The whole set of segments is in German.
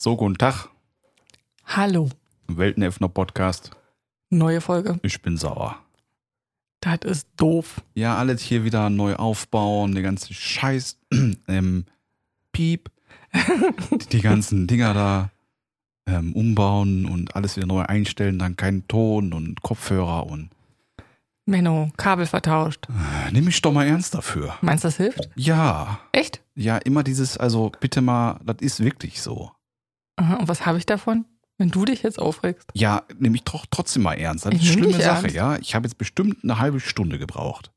So, guten Tag. Hallo, Weltenöffner Podcast. neue Folge. Ich bin sauer. Das ist doof. Ja, alles hier wieder neu aufbauen, den ganzen Scheiß, ähm, Piep, die ganzen Dinger da ähm, umbauen und alles wieder neu einstellen, dann keinen Ton und Kopfhörer und Menno, Kabel vertauscht. äh, nimm mich doch mal ernst dafür. Meinst du, das hilft? Ja, Echt? ja, immer dieses, also bitte mal, das ist wirklich so. Aha, und was habe ich davon, wenn du dich jetzt aufregst? Ja, nimm mich doch trotzdem mal ernst. Das Ich ist eine schlimme Sache, ernst. ja. Ich habe jetzt bestimmt eine halbe Stunde gebraucht.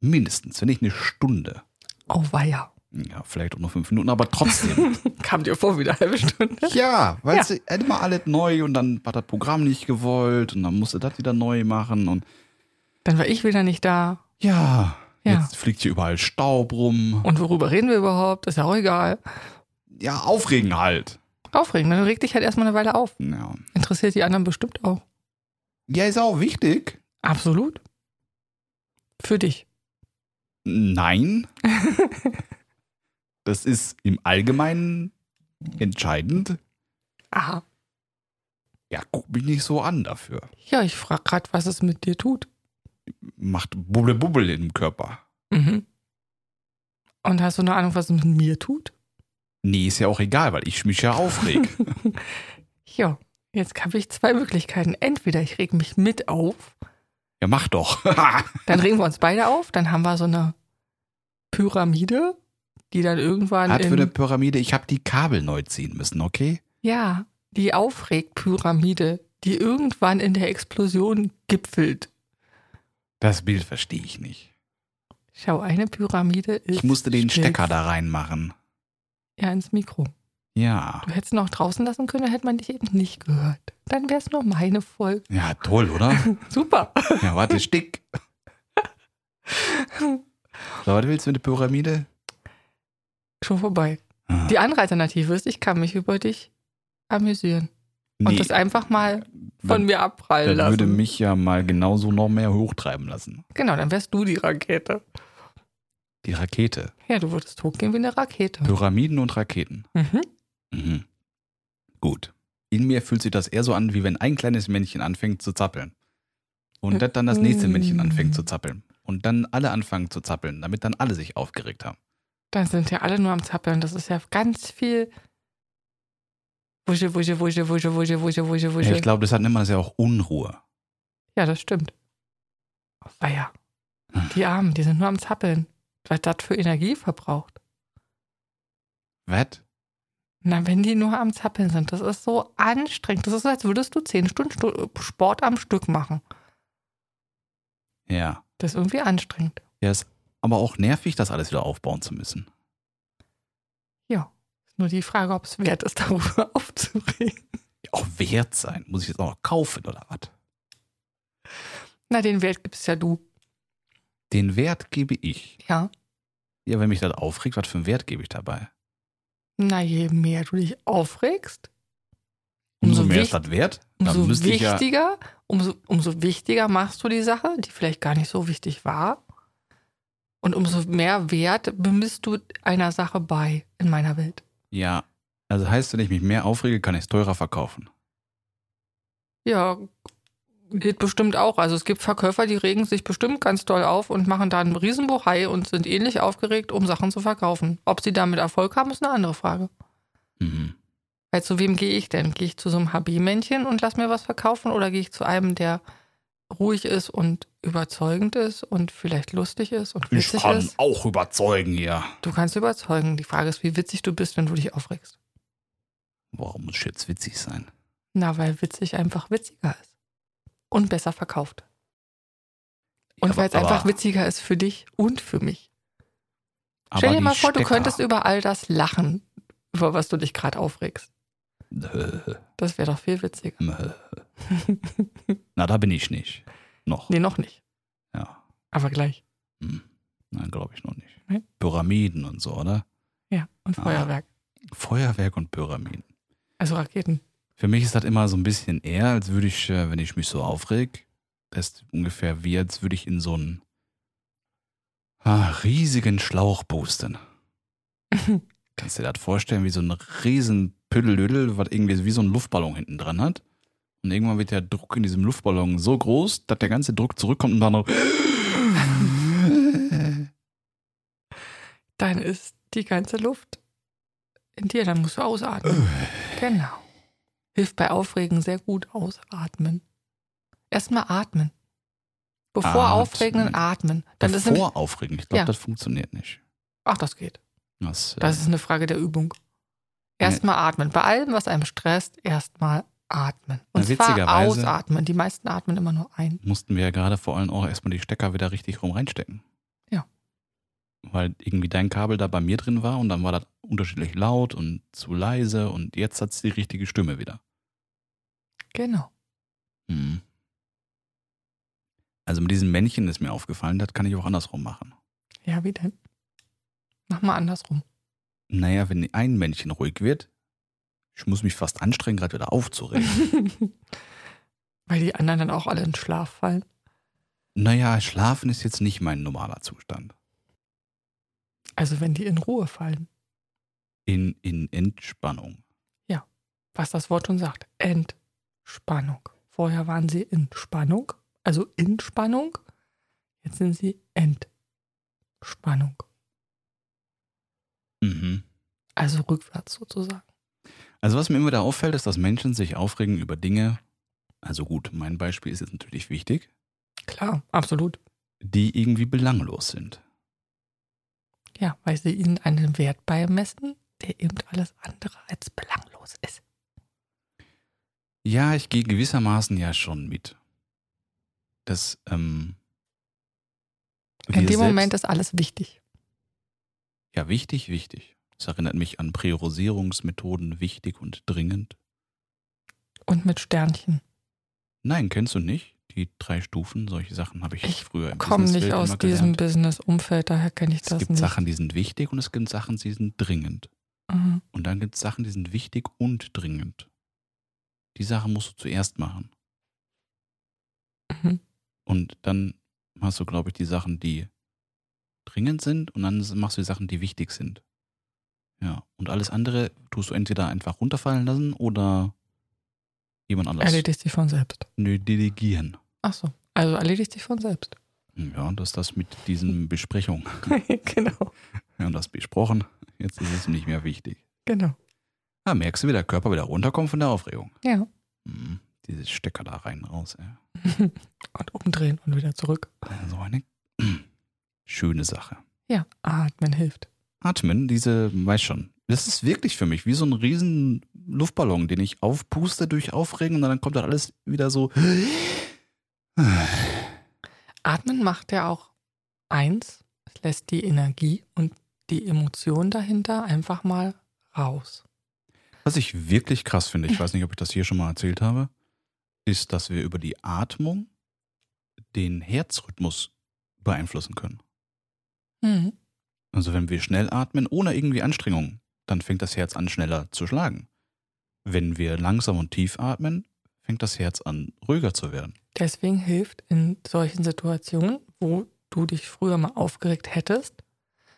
Mindestens, wenn nicht eine Stunde. Oh, weia. Ja, vielleicht auch nur fünf Minuten, aber trotzdem. Kam dir vor, wieder eine halbe Stunde. ja, weil Ja. immer alles neu und dann war das Programm nicht gewollt und dann musste das wieder neu machen und Dann war ich wieder nicht da. ja, Ja. jetzt fliegt hier überall Staub rum. Und worüber reden wir überhaupt? Ist ja auch egal. Ja, aufregen halt. Aufregend, dann reg dich halt erstmal eine Weile auf. Ja. Interessiert die anderen bestimmt auch. ja, ist auch wichtig. Absolut. Für dich. Nein. das ist im Allgemeinen entscheidend. Aha. Ja, guck mich nicht so an dafür. Ja, ich frage gerade, was es mit dir tut. Macht Bubble Bubble im Körper. Mhm. Und hast du eine Ahnung, was es mit mir tut? Nee, ist ja auch egal, weil ich mich ja aufreg. Ja, jetzt habe ich zwei Möglichkeiten. Entweder ich reg mich mit auf, ja, mach doch. dann regen wir uns beide auf, dann haben wir so eine Pyramide, die dann irgendwann Hat für eine in, Pyramide, ich habe die Kabel neu ziehen müssen, okay? ja, die Aufregpyramide, die irgendwann in der Explosion gipfelt. Das Bild verstehe ich nicht. Schau, eine Pyramide ist Ich musste den. Stecker da reinmachen. Ja, ins Mikro. Ja. Du hättest ihn auch draußen lassen können, dann hätte man dich eben nicht gehört. Dann wäre es nur meine Folge. Ja, toll, oder? Super. Ja, warte, stick. So, was willst du mit der Pyramide? Schon vorbei. Ah, Die andere Alternative ist, ich kann mich über dich amüsieren. Und nee, das einfach mal von dann- mir abprallen Das würde lassen. mich ja mal genauso noch mehr hochtreiben lassen. genau, dann wärst du die Rakete. Die Rakete. Ja, du würdest hochgehen wie eine Rakete. Pyramiden und Raketen. Mhm. Mhm. Gut. In mir fühlt sich das eher so an, wie wenn ein kleines Männchen anfängt zu zappeln. Und das dann das nächste Männchen anfängt zu zappeln. Und dann alle anfangen zu zappeln, damit dann alle sich aufgeregt haben. Dann sind ja alle nur am Zappeln. Das ist ja ganz viel Wusche, Wusche, Wusche, Wusche, Wusche, Wusche, Wusche, Ja, Wusche. ich glaube, deshalb nennt man das ja auch Unruhe. Ja, das stimmt. Ah ja. Die Armen, die sind nur am Zappeln. Was das für Energie verbraucht. Was? Na, wenn die nur am Zappeln sind, das ist so anstrengend. Das ist, als würdest du zehn Stunden Stu- Sport am Stück machen. Ja. Das ist irgendwie anstrengend. Ja, ist aber auch nervig, das alles wieder aufbauen zu müssen. Ja. Ist nur die Frage, ob es wert ist, darüber aufzuregen. Ja, auch wert sein. Muss ich jetzt auch noch kaufen oder was? Na, den Wert gibst ja du. Den Wert gebe ich. Ja. Ja, wenn mich das aufregt, was für einen Wert gebe ich dabei? Na, je mehr du dich aufregst, Umso, Umso mehr ist das wert? umso ich ja. wichtiger, umso, umso wichtiger machst du die Sache, die vielleicht gar nicht so wichtig war. Und umso mehr Wert bemisst du einer Sache bei in meiner Welt. Ja. Also heißt, wenn ich mich mehr aufrege, kann ich es teurer verkaufen. Ja, geht bestimmt auch. Also es gibt Verkäufer, die regen sich bestimmt ganz doll auf und machen da einen Riesenbohai und sind ähnlich aufgeregt, um Sachen zu verkaufen. Ob sie damit Erfolg haben, ist eine andere Frage. Mhm. Weil zu wem gehe ich denn? Gehe ich zu so einem HB-Männchen und lass mir was verkaufen oder gehe ich zu einem, der ruhig ist und überzeugend ist und vielleicht lustig ist und Ich witzig kann ist? auch überzeugen hier. Du kannst überzeugen. Die Frage ist, wie witzig du bist, wenn du dich aufregst. Warum muss ich jetzt witzig sein? Na, weil witzig einfach witziger ist. Und besser verkauft. Und Ja, weil es einfach witziger ist für dich und für mich. Stell dir mal vor, du Stecker- könntest über all das lachen, über was du dich gerade aufregst. Das wäre doch viel witziger. Na, da bin ich nicht. Noch. Nee, noch nicht. Ja. Aber gleich. Hm. Nein, glaube ich noch nicht. Nee? Pyramiden und so, oder? Ja, und Ah. Feuerwerk. Feuerwerk und Pyramiden. Also Raketen. Für mich ist das immer so ein bisschen eher, als würde ich, äh, wenn ich mich so aufreg, das ist ungefähr wie, als würde ich in so einen ah, riesigen Schlauch boosten. Kannst du dir das vorstellen, wie so ein riesen Püddelödel, was irgendwie wie so ein Luftballon hinten dran hat? Und irgendwann wird der Druck in diesem Luftballon so groß, dass der ganze Druck zurückkommt und dann noch. Dann ist die ganze Luft in dir, dann musst du ausatmen. genau. Hilft bei Aufregen sehr gut ausatmen. Erstmal atmen. Bevor Atmen. aufregenden atmen. Dann ist nämlich, Bevor aufregen. Ich glaube, Ja. das funktioniert nicht. ach, das geht. Das, äh, Das ist eine Frage der Übung. Erstmal atmen. Bei allem, was einem stresst, erstmal atmen. Und Na, zwar ausatmen. Die meisten atmen immer nur ein. mussten wir ja gerade vor allem auch erstmal die Stecker wieder richtig rum reinstecken. Weil irgendwie dein Kabel da bei mir drin war und dann war das unterschiedlich laut und zu leise und jetzt hat es die richtige Stimme wieder. Genau. Mhm. Also mit diesem Männchen ist mir aufgefallen, das kann ich auch andersrum machen. Ja, wie denn? Mach mal andersrum. Naja, wenn ein Männchen ruhig wird, ich muss mich fast anstrengen, gerade wieder aufzuregen. Weil die anderen dann auch alle in Schlaf fallen. naja, schlafen ist jetzt nicht mein normaler Zustand. Also wenn die in Ruhe fallen. In, in Entspannung. Was das Wort schon sagt. Entspannung. Vorher waren sie in Spannung, also in Spannung. Jetzt sind sie Entspannung. Mhm. Also rückwärts sozusagen. Also was mir immer da auffällt, ist, dass Menschen sich aufregen über Dinge, also gut, mein Beispiel ist jetzt natürlich wichtig, Klar, absolut. die irgendwie belanglos sind. Ja, weil sie ihnen einen Wert beimessen, der eben alles andere als belanglos ist. Ja, ich gehe gewissermaßen ja schon mit. Das, ähm, In dem Moment ist alles wichtig. Ja, wichtig, wichtig. Das erinnert mich an Priorisierungsmethoden, wichtig und dringend. Und mit Sternchen. Nein, kennst du nicht? Die drei Stufen, solche Sachen habe ich, Ich früher im Komm nicht aus diesem. Business-Umfeld, daher kenne ich Es das gibt nicht. Sachen, die sind wichtig und es gibt Sachen, die sind dringend. Mhm. Und dann gibt es Sachen, die sind wichtig und dringend. Die Sachen musst du zuerst machen. Mhm. Und dann hast du, glaube ich, die Sachen, die dringend sind und dann machst du die Sachen, die wichtig sind. Ja. Und alles andere tust du entweder einfach runterfallen lassen oder jemand anders. Erledigt sich von selbst. Nö, delegieren. Ach so, also erledigt sich von selbst. Ja, das ist das mit diesen Besprechungen. genau, Wir haben das besprochen. Jetzt ist es nicht mehr wichtig. genau. Ja, merkst du, wie der Körper wieder runterkommt von der Aufregung. Ja. Hm, dieses Stecker da rein, raus. Ey. Und umdrehen und wieder zurück. So eine schöne Sache. Ja, atmen hilft. Atmen, diese, weiß schon, das ist wirklich für mich wie so ein riesen Luftballon, den ich aufpuste durch Aufregen und dann kommt dann alles wieder so. Atmen macht ja auch eins, es lässt die Energie und die Emotion dahinter einfach mal raus. Was ich wirklich krass finde, ich weiß nicht, ob ich das hier schon mal erzählt habe, ist, dass wir über die Atmung den Herzrhythmus beeinflussen können. Mhm. Also wenn wir schnell atmen, ohne irgendwie Anstrengung, dann fängt das Herz an schneller zu schlagen. Wenn wir langsam und tief atmen, fängt das Herz an ruhiger zu werden. Deswegen hilft in solchen Situationen, wo du dich früher mal aufgeregt hättest,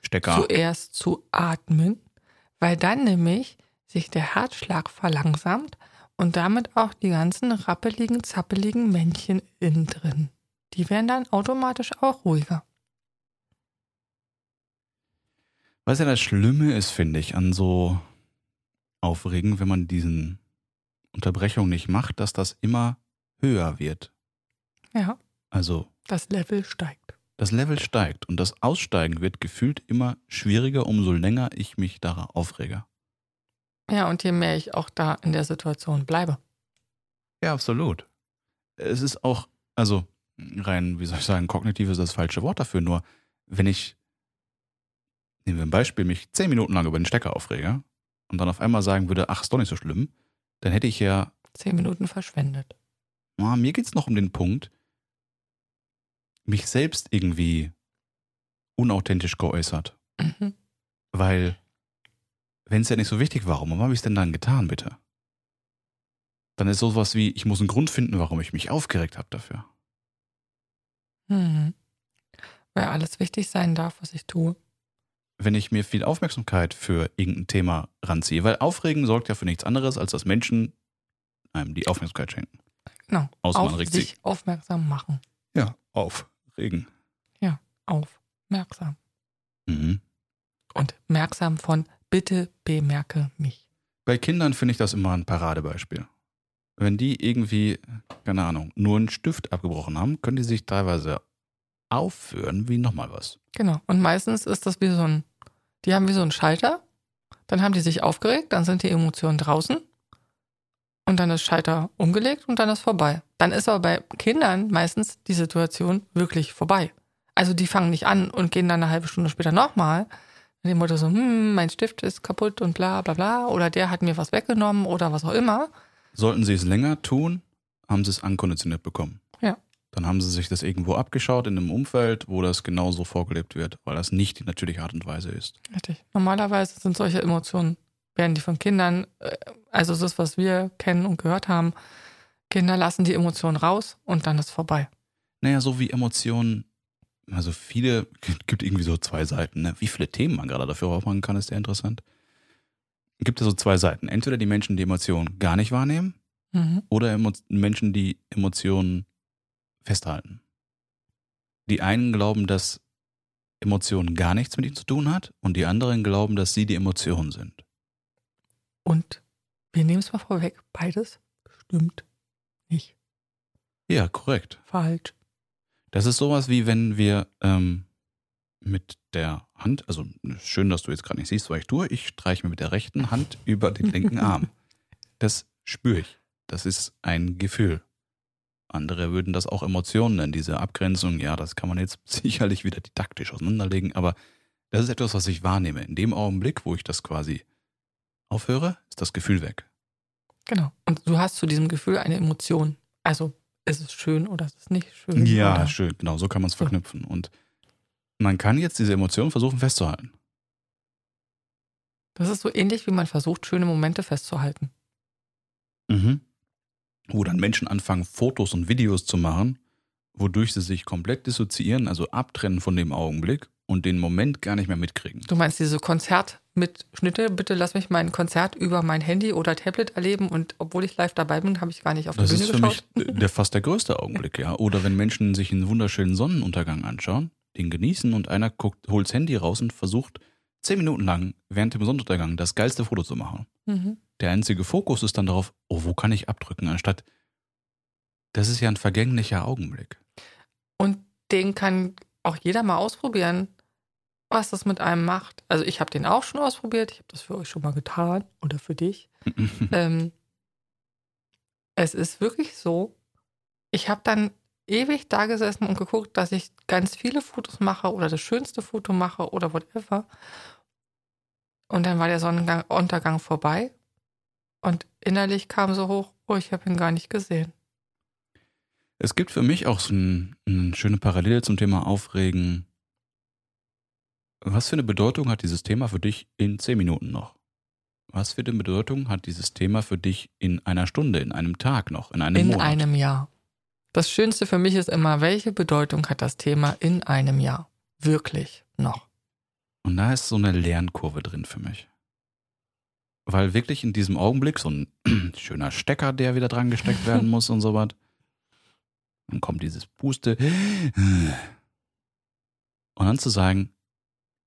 Stecker. zuerst zu atmen, weil dann nämlich sich der Herzschlag verlangsamt und damit auch die ganzen rappeligen, zappeligen Männchen innen drin. Die werden dann automatisch auch ruhiger. Was ja das Schlimme ist, finde ich, an so Aufregen, wenn man diesen Unterbrechung nicht macht, dass das immer höher wird. Ja, Also das Level steigt. das Level steigt und das Aussteigen wird gefühlt immer schwieriger, umso länger ich mich da aufrege. Ja, und je mehr ich auch da in der Situation bleibe. Ja, absolut. Es ist auch, also rein, wie soll ich sagen, kognitiv ist das falsche Wort dafür, nur wenn ich, nehmen wir ein Beispiel, mich zehn Minuten lang über den Stecker aufrege und dann auf einmal sagen würde, ach, ist doch nicht so schlimm, dann hätte ich ja, Zehn Minuten verschwendet. ah, mir geht's noch um den Punkt, mich selbst irgendwie unauthentisch geäußert. Mhm. Weil, wenn es ja nicht so wichtig war, warum habe ich es denn dann getan, bitte? Dann ist sowas wie, ich muss einen Grund finden, warum ich mich aufgeregt habe dafür. Mhm. Weil alles wichtig sein darf, was ich tue. Wenn ich mir viel Aufmerksamkeit für irgendein Thema ranziehe. Weil Aufregen sorgt ja für nichts anderes, als dass Menschen einem die Aufmerksamkeit schenken. Genau. Außer man Auf regt sich sich. aufmerksam machen. Ja, aufregen. Aufmerksam. Mhm. Und merksam von bitte bemerke mich. Bei Kindern finde ich das immer ein Paradebeispiel. Wenn die irgendwie, keine Ahnung, nur einen Stift abgebrochen haben, können die sich teilweise aufführen wie nochmal was. Genau. Und meistens ist das wie so ein, die haben wie so einen Schalter, dann haben die sich aufgeregt, dann sind die Emotionen draußen und dann ist Schalter umgelegt und dann ist vorbei. Dann ist aber bei Kindern meistens die Situation wirklich vorbei. Also die fangen nicht an und gehen dann eine halbe Stunde später nochmal. Dem Motto so, hm, mein Stift ist kaputt und bla bla bla. Oder der hat mir was weggenommen oder was auch immer. Sollten sie es länger tun, haben sie es ankonditioniert bekommen. Dann haben sie sich das irgendwo abgeschaut in einem Umfeld, wo das genauso vorgelebt wird, weil das nicht die natürliche Art und Weise ist. Richtig. Normalerweise sind solche Emotionen, werden die von Kindern, äh, also das, was wir kennen und gehört haben, Kinder lassen die Emotionen raus und dann ist vorbei. Naja, so wie Emotionen, also viele, gibt irgendwie so zwei Seiten. Ne? Wie viele Themen man gerade dafür aufmachen kann, ist sehr interessant. Gibt es so zwei Seiten. Entweder die Menschen, die Emotionen gar nicht wahrnehmen, Mhm. oder Emo Menschen, die Emotionen festhalten. Die einen glauben, dass Emotionen gar nichts mit ihnen zu tun hat und die anderen glauben, dass sie die Emotionen sind. Und wir nehmen es mal vorweg, beides stimmt nicht. Ja, korrekt. Falsch. Das ist sowas wie wenn wir ähm, mit der Hand, also schön, dass du jetzt gerade nicht siehst, was ich tue, ich streiche mir mit der rechten Hand über den linken Arm. Das spüre ich. Das ist ein Gefühl. Andere würden das auch Emotionen nennen, diese Abgrenzung. Ja, das kann man jetzt sicherlich wieder didaktisch auseinanderlegen, aber das ist etwas, was ich wahrnehme. In dem Augenblick, wo ich das quasi aufhöre, ist das Gefühl weg. Genau. Und du hast zu diesem Gefühl eine Emotion. Also ist es schön oder ist es nicht schön? Ja, oder? schön, genau, so kann man es verknüpfen. Und man kann jetzt diese Emotionen versuchen festzuhalten. Das ist so ähnlich, wie man versucht, schöne Momente festzuhalten. Mhm. Wo dann Menschen anfangen, Fotos und Videos zu machen, wodurch sie sich komplett dissoziieren, also abtrennen von dem Augenblick und den Moment gar nicht mehr mitkriegen. Du meinst diese Konzertmitschnitte? Bitte lass mich mein Konzert über mein Handy oder Tablet erleben und obwohl ich live dabei bin, habe ich gar nicht auf die Das Bühne ist für geschaut. mich der, fast der größte Augenblick, ja. Oder wenn Menschen sich einen wunderschönen Sonnenuntergang anschauen, den genießen und einer guckt, holt das Handy raus und versucht zehn Minuten lang während dem Sonnenuntergang das geilste Foto zu machen. Mhm. Der einzige Fokus ist dann darauf, oh, wo kann ich abdrücken, anstatt, das ist ja ein vergänglicher Augenblick. Und den kann auch jeder mal ausprobieren, was das mit einem macht. Also ich habe den auch schon ausprobiert. Ich habe das für euch schon mal getan oder für dich. ähm, es ist wirklich so, ich habe dann ewig da gesessen und geguckt, dass ich ganz viele Fotos mache oder das schönste Foto mache oder whatever. Und dann war der Sonnenuntergang vorbei und innerlich kam so hoch, oh, ich habe ihn gar nicht gesehen. Es gibt für mich auch so ein, eine schöne Parallele zum Thema Aufregen. Was für eine Bedeutung hat dieses Thema für dich in zehn Minuten noch? Was für eine Bedeutung hat dieses Thema für dich in einer Stunde, in einem Tag noch, in einem in Monat? einem Jahr. Das Schönste für mich ist immer, welche Bedeutung hat das Thema in einem Jahr? Wirklich noch. Und da ist so eine Lernkurve drin für mich. Weil wirklich in diesem Augenblick so ein schöner Stecker, der wieder dran gesteckt werden muss und so was. Dann kommt dieses Puste. Und dann zu sagen,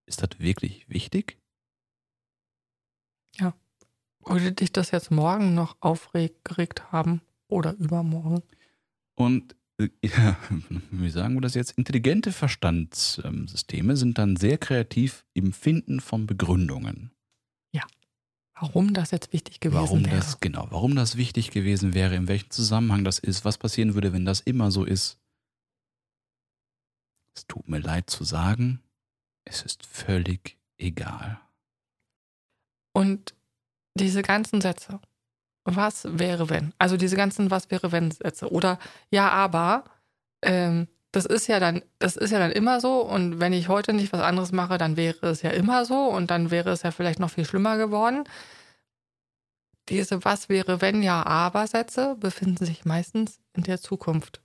ist das wirklich wichtig? Würde dich das jetzt morgen noch aufgeregt haben oder übermorgen? Und äh, ja, wie sagen wir das jetzt? Intelligente Verstandssysteme sind dann sehr kreativ im Finden von Begründungen. Warum das jetzt wichtig gewesen warum wäre? das, genau, warum das wichtig gewesen wäre, in welchem Zusammenhang das ist, was passieren würde, wenn das immer so ist. Es tut mir leid zu sagen, es ist völlig egal. Und diese ganzen Sätze. Was wäre wenn? Also diese ganzen Was wäre wenn Sätze. Oder ja, aber ähm, das ist ja dann, das ist ja dann immer so. Und wenn ich heute nicht was anderes mache, dann wäre es ja immer so und dann wäre es ja vielleicht noch viel schlimmer geworden. Diese Was wäre wenn ja, aber Sätze befinden sich meistens in der Zukunft.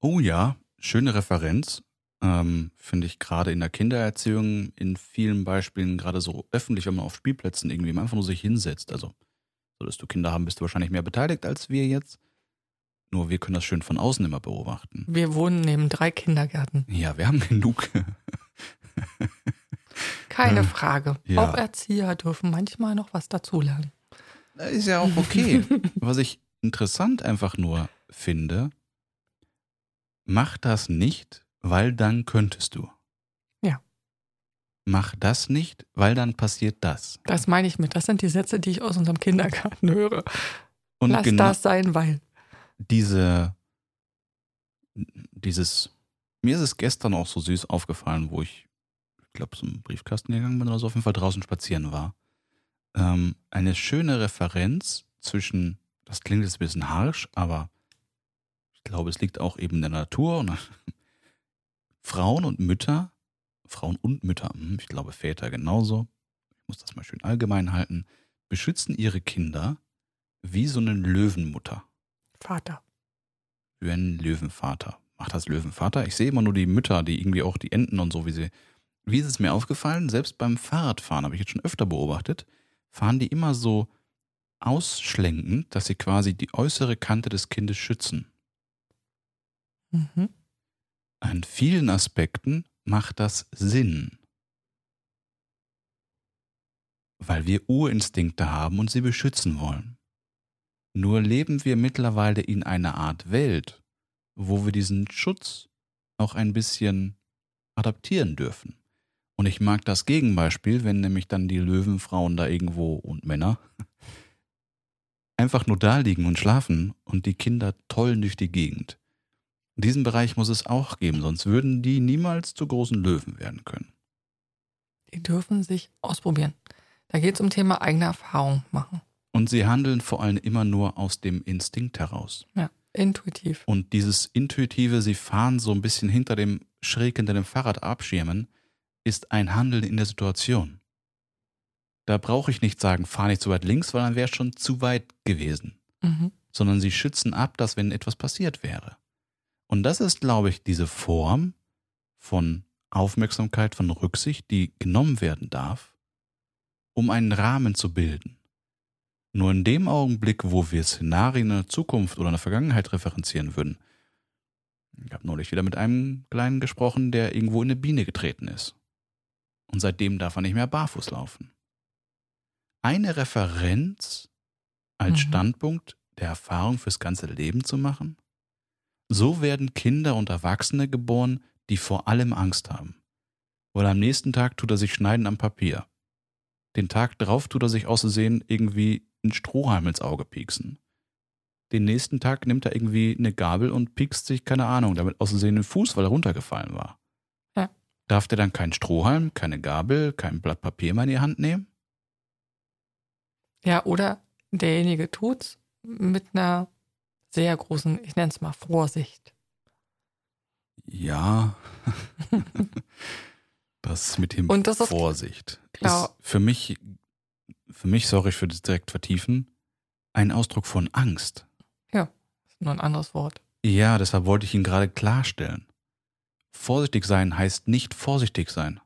Oh ja, schöne Referenz. ähm, finde ich gerade in der Kindererziehung in vielen Beispielen gerade so öffentlich, wenn man auf Spielplätzen irgendwie einfach nur sich hinsetzt. Also, solltest du Kinder haben, bist du wahrscheinlich mehr beteiligt als wir jetzt. Nur wir können das schön von außen immer beobachten. Wir wohnen neben drei Kindergärten. Ja, wir haben genug. Keine Äh, Frage. ja. Auch Erzieher dürfen manchmal noch was dazulernen. Das ist ja auch okay. Was ich interessant einfach nur finde, mach das nicht, weil dann könntest du. Mach das nicht, weil dann passiert das. Das meine ich mit. Das sind die Sätze, die ich aus unserem Kindergarten höre. Und Lass genau das sein, weil. diese, dieses, mir ist es gestern auch so süß aufgefallen, wo ich, ich glaube, zum Briefkasten gegangen bin oder so, auf jeden Fall draußen spazieren war. Ähm, eine schöne Referenz zwischen, das klingt jetzt ein bisschen harsch, aber ich glaube, es liegt auch eben in der Natur. Frauen und Mütter, Frauen und Mütter, hm, ich glaube Väter genauso, ich muss das mal schön allgemein halten, beschützen ihre Kinder wie so eine Löwenmutter Vater. wie ein Löwenvater. Macht das Löwenvater? Ich sehe immer nur die Mütter, die irgendwie auch die Enten und so, wie sie. Wie ist es mir aufgefallen? Selbst beim Fahrradfahren habe ich jetzt schon öfter beobachtet, fahren die immer so ausschlenkend, dass sie quasi die äußere Kante des Kindes schützen. Mhm. An vielen Aspekten macht das Sinn. Weil wir Urinstinkte haben und sie beschützen wollen. Nur leben wir mittlerweile in einer Art Welt, wo wir diesen Schutz auch ein bisschen adaptieren dürfen. Und ich mag das Gegenbeispiel, wenn nämlich dann die Löwenfrauen da irgendwo und Männer einfach nur da liegen und schlafen und die Kinder tollen durch die Gegend. Diesen Bereich muss es auch geben, sonst würden die niemals zu großen Löwen werden können. Die dürfen sich ausprobieren. Da geht es um Thema eigene Erfahrung machen. Und sie handeln vor allem immer nur aus dem Instinkt heraus. Ja, intuitiv. Und dieses intuitive, sie fahren so ein bisschen hinter dem schräg hinter dem Fahrrad abschirmen, ist ein Handeln in der Situation. Da brauche ich nicht sagen, fahr nicht zu weit links, weil dann wäre es schon zu weit gewesen. Mhm. Sondern sie schützen ab, dass wenn etwas passiert wäre. Und das ist, glaube ich, diese Form von Aufmerksamkeit, von Rücksicht, die genommen werden darf, um einen Rahmen zu bilden. Nur in dem Augenblick, wo wir Szenarien in der Zukunft oder in der Vergangenheit referenzieren würden, ich habe neulich wieder mit einem Kleinen gesprochen, der irgendwo in eine Biene getreten ist. Und seitdem darf er nicht mehr barfuß laufen. Eine Referenz als Mhm. Standpunkt der Erfahrung fürs ganze Leben zu machen? So werden Kinder und Erwachsene geboren, die vor allem Angst haben. Weil am nächsten Tag tut er sich schneiden am Papier. Den Tag drauf tut er sich auszusehen irgendwie einen Strohhalm ins Auge pieksen. Den nächsten Tag nimmt er irgendwie eine Gabel und piekst sich, keine Ahnung, damit auszusehen den Fuß, weil er runtergefallen war. Ja. Darf der dann keinen Strohhalm, keine Gabel, kein Blatt Papier mehr in die Hand nehmen? Ja, oder derjenige tut's mit einer sehr großen, ich nenne es mal Vorsicht. Ja. das mit dem das ist- Vorsicht. Klar. Ist für mich, für mich, sorry für das direkt vertiefen, ein Ausdruck von Angst. ist nur ein anderes Wort. Ja, deshalb wollte ich ihn gerade klarstellen. Vorsichtig sein heißt nicht vorsichtig sein.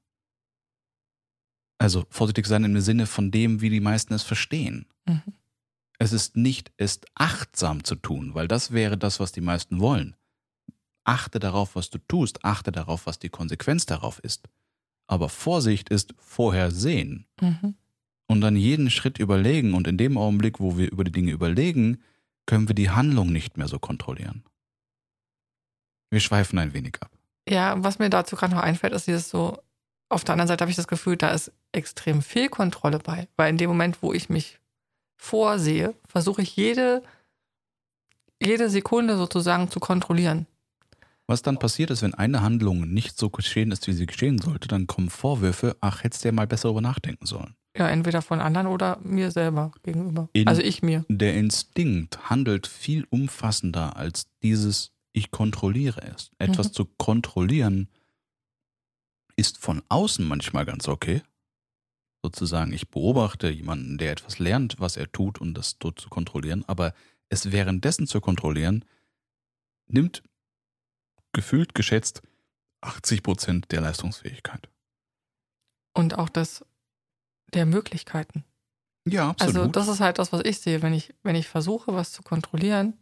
Also vorsichtig sein im Sinne von dem, wie die meisten es verstehen. Mhm. Es ist nicht, es achtsam zu tun, weil das wäre das, was die meisten wollen. Achte darauf, was du tust, achte darauf, was die Konsequenz darauf ist. Aber Vorsicht ist vorhersehen Mhm. und dann jeden Schritt überlegen und in dem Augenblick, wo wir über die Dinge überlegen, können wir die Handlung nicht mehr so kontrollieren. Wir schweifen ein wenig ab. Ja, was mir dazu gerade noch einfällt, ist dieses so, auf der anderen Seite habe ich das Gefühl, da ist extrem viel Kontrolle bei. Weil in dem Moment, wo ich mich vorsehe, versuche ich jede, jede Sekunde sozusagen zu kontrollieren. Was dann passiert ist, wenn eine Handlung nicht so geschehen ist, wie sie geschehen sollte, dann kommen Vorwürfe, ach, hättest du ja mal besser darüber nachdenken sollen. Ja, entweder von anderen oder mir selber gegenüber. In- also ich mir. Der Instinkt handelt viel umfassender als dieses Ich kontrolliere es. Etwas Mhm. zu kontrollieren ist von außen manchmal ganz okay. Sozusagen, ich beobachte jemanden, der etwas lernt, was er tut und das dort zu kontrollieren, aber es währenddessen zu kontrollieren, nimmt gefühlt geschätzt 80 Prozent der Leistungsfähigkeit. Und auch das der Möglichkeiten. Ja, absolut. Also das ist halt das, was ich sehe, wenn ich, wenn ich versuche, was zu kontrollieren.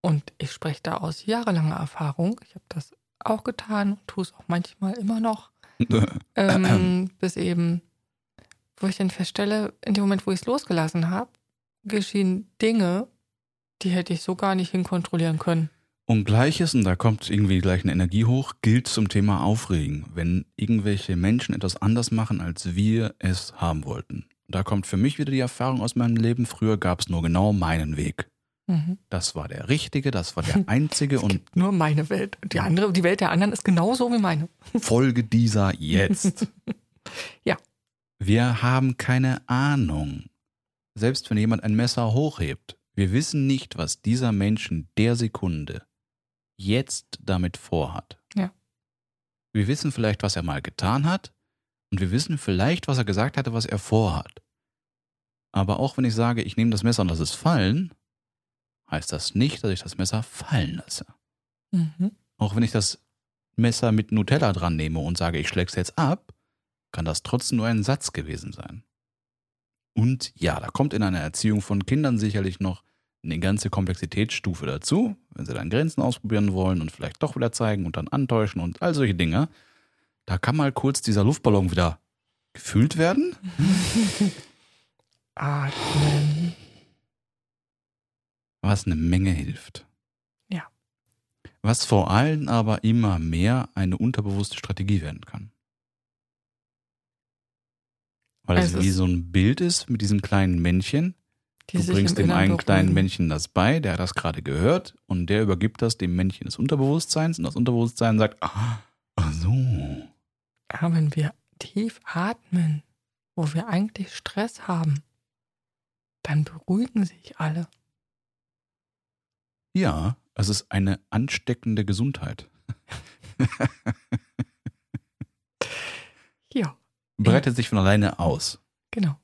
Und ich spreche da aus jahrelanger Erfahrung. Ich habe das auch getan und tue es auch manchmal immer noch. Ähm, bis eben, wo ich dann feststelle, in dem Moment, wo ich es losgelassen habe, geschehen Dinge, die hätte ich so gar nicht hinkontrollieren können. Und gleiches, und da kommt irgendwie gleich eine Energie hoch, gilt zum Thema Aufregen. Wenn irgendwelche Menschen etwas anders machen, als wir es haben wollten. Da kommt für mich wieder die Erfahrung aus meinem Leben. Früher gab es nur genau meinen Weg. Mhm. Das war der richtige, das war der einzige und Nur meine Welt. Die andere, die Welt der anderen ist genauso wie meine. Folge dieser jetzt. Ja. Wir haben keine Ahnung. Selbst wenn jemand ein Messer hochhebt, wir wissen nicht, was dieser Mensch in der Sekunde jetzt damit vorhat. Ja. Wir wissen vielleicht, was er mal getan hat und wir wissen vielleicht, was er gesagt hatte, was er vorhat. Aber auch wenn ich sage, ich nehme das Messer und lasse es fallen, heißt das nicht, dass ich das Messer fallen lasse. Mhm. Auch wenn ich das Messer mit Nutella dran nehme und sage, ich schläg's jetzt ab, kann das trotzdem nur ein Satz gewesen sein. Und ja, da kommt in einer Erziehung von Kindern sicherlich noch eine ganze Komplexitätsstufe dazu, wenn sie dann Grenzen ausprobieren wollen und vielleicht doch wieder zeigen und dann antäuschen und all solche Dinge. Da kann mal kurz dieser Luftballon wieder gefüllt werden. Atmen. Was eine Menge hilft. Ja. Was vor allem aber immer mehr eine unterbewusste Strategie werden kann. Weil es, Es wie so ein Bild ist mit diesem kleinen Männchen. Du bringst dem einen kleinen. Männchen das bei, der hat das gerade gehört und der übergibt das dem Männchen des Unterbewusstseins und das Unterbewusstsein sagt, ah, ach so. Aber wenn wir tief atmen, wo wir eigentlich Stress haben, dann beruhigen sich alle. Ja, es ist eine ansteckende Gesundheit. Ja, Breitet sich von alleine aus. genau.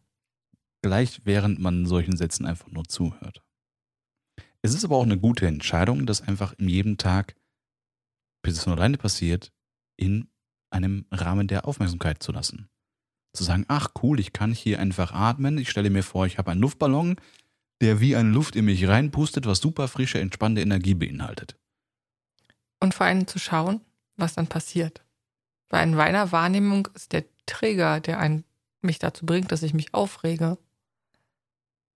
gleich während man solchen Sätzen einfach nur zuhört. Es ist aber auch eine gute Entscheidung, das einfach in jedem Tag, bis es von alleine passiert, in einem Rahmen der Aufmerksamkeit zu lassen. Zu sagen, ach cool, ich kann hier einfach atmen. Ich stelle mir vor, ich habe einen Luftballon, der wie eine Luft in mich reinpustet, was super frische, entspannende Energie beinhaltet. Und vor allem zu schauen, was dann passiert. Bei in meiner Wahrnehmung ist der Trigger, der einen, mich dazu bringt, dass ich mich aufrege,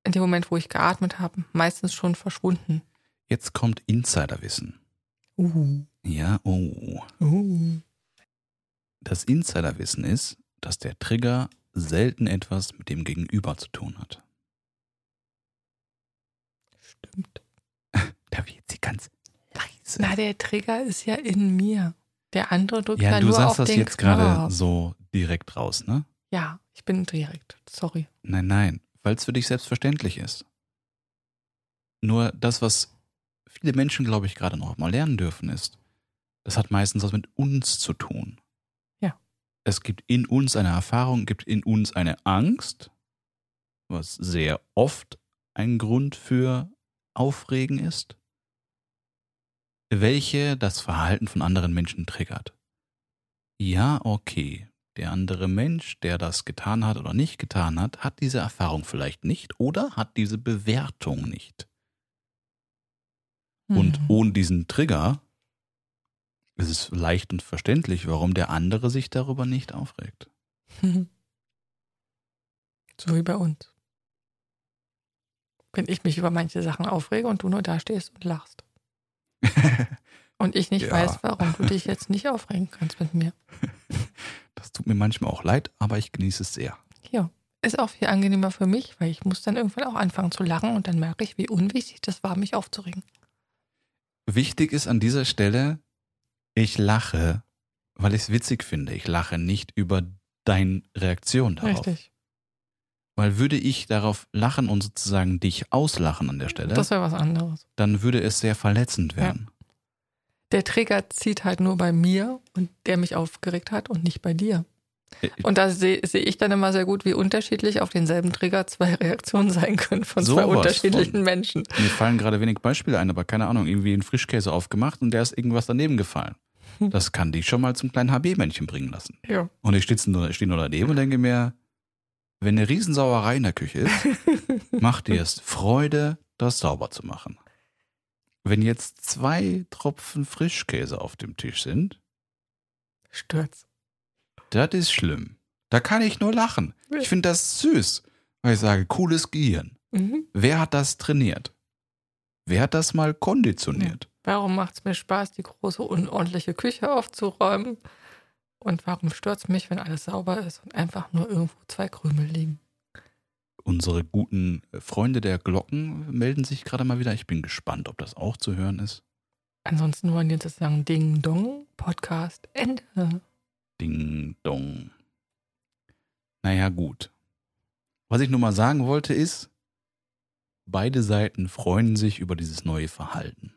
in dem Moment, wo ich geatmet habe, meistens schon verschwunden. Jetzt kommt Insiderwissen. Uh, Ja, oh. uh. Das Insiderwissen ist, dass der Trigger selten etwas mit dem Gegenüber zu tun hat. Stimmt. Da wird sie ganz leise. Na, der Trigger ist ja in mir. Der andere drückt ja, ja, du nur sagst auf das den jetzt gerade so direkt raus, ne? Ja, ich bin direkt. Sorry. Nein, nein, weil es für dich selbstverständlich ist. Nur das, was viele Menschen, glaube ich, gerade noch mal lernen dürfen, ist, das hat meistens was mit uns zu tun. Ja. Es gibt in uns eine Erfahrung, gibt in uns eine Angst, was sehr oft ein Grund für Aufregen ist, welche das Verhalten von anderen Menschen triggert. Ja, okay, der andere Mensch, der das getan hat oder nicht getan hat, hat diese Erfahrung vielleicht nicht oder hat diese Bewertung nicht. Und Mhm. ohne diesen Trigger ist es leicht und verständlich, warum der andere sich darüber nicht aufregt. So wie bei uns. Wenn ich mich über manche Sachen aufrege und du nur da stehst und lachst. Und ich nicht Ja. weiß, warum du dich jetzt nicht aufregen kannst mit mir. Das tut mir manchmal auch leid, aber ich genieße es sehr. Ja. Ist auch viel angenehmer für mich, weil ich muss dann irgendwann auch anfangen zu lachen und dann merke ich, wie unwichtig das war, mich aufzuregen. Wichtig ist an dieser Stelle, ich lache, weil ich es witzig finde. Ich lache nicht über deine Reaktion darauf. Richtig. Weil würde ich darauf lachen und sozusagen dich auslachen an der Stelle, Das wäre was anderes. dann würde es sehr verletzend werden. Der Trigger zieht halt nur bei mir und der mich aufgeregt hat und nicht bei dir. Äh, Und da sehe seh ich dann immer sehr gut, wie unterschiedlich auf denselben Trigger zwei Reaktionen sein können von zwei Sowas unterschiedlichen von. Menschen. Mir fallen gerade wenig Beispiele ein, aber keine Ahnung, irgendwie ein Frischkäse aufgemacht und der ist irgendwas daneben gefallen. Das kann dich schon mal zum kleinen HB-Männchen bringen lassen. Ja. Und ich stehe nur, steh nur daneben und denke mir, wenn eine Riesensauerei in der Küche ist, macht dir es Freude, das sauber zu machen. Wenn jetzt zwei Tropfen Frischkäse auf dem Tisch sind, Stürz. das ist schlimm. Da kann ich nur lachen. Ich finde das süß, weil ich sage, cooles Gehirn. Mhm. Wer hat das trainiert? Wer hat das mal konditioniert? Warum macht es mir Spaß, die große, unordentliche Küche aufzuräumen? Und warum stört es mich, wenn alles sauber ist und einfach nur irgendwo zwei Krümel liegen? Unsere guten Freunde der Glocken melden sich gerade mal wieder. Ich bin gespannt, ob das auch zu hören ist. Ansonsten wollen die jetzt sagen Ding Dong, Podcast, Ende. Ding dong. Naja, gut. Was ich nur mal sagen wollte ist, beide Seiten freuen sich über dieses neue Verhalten.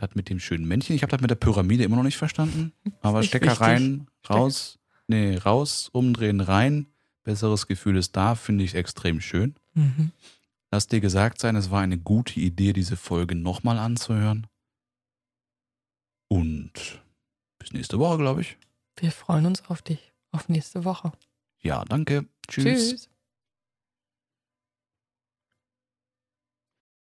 Das mit dem schönen Männchen, ich habe das mit der Pyramide immer noch nicht verstanden. Aber Stecker wichtig. rein, raus, nee, raus, umdrehen, rein. Besseres Gefühl ist da, finde ich extrem schön. Mhm. Lass dir gesagt sein, es war eine gute Idee, diese Folge nochmal anzuhören. Und bis nächste Woche, glaube ich. Wir freuen uns auf dich, auf nächste Woche. Ja, danke. Tschüss. Tschüss.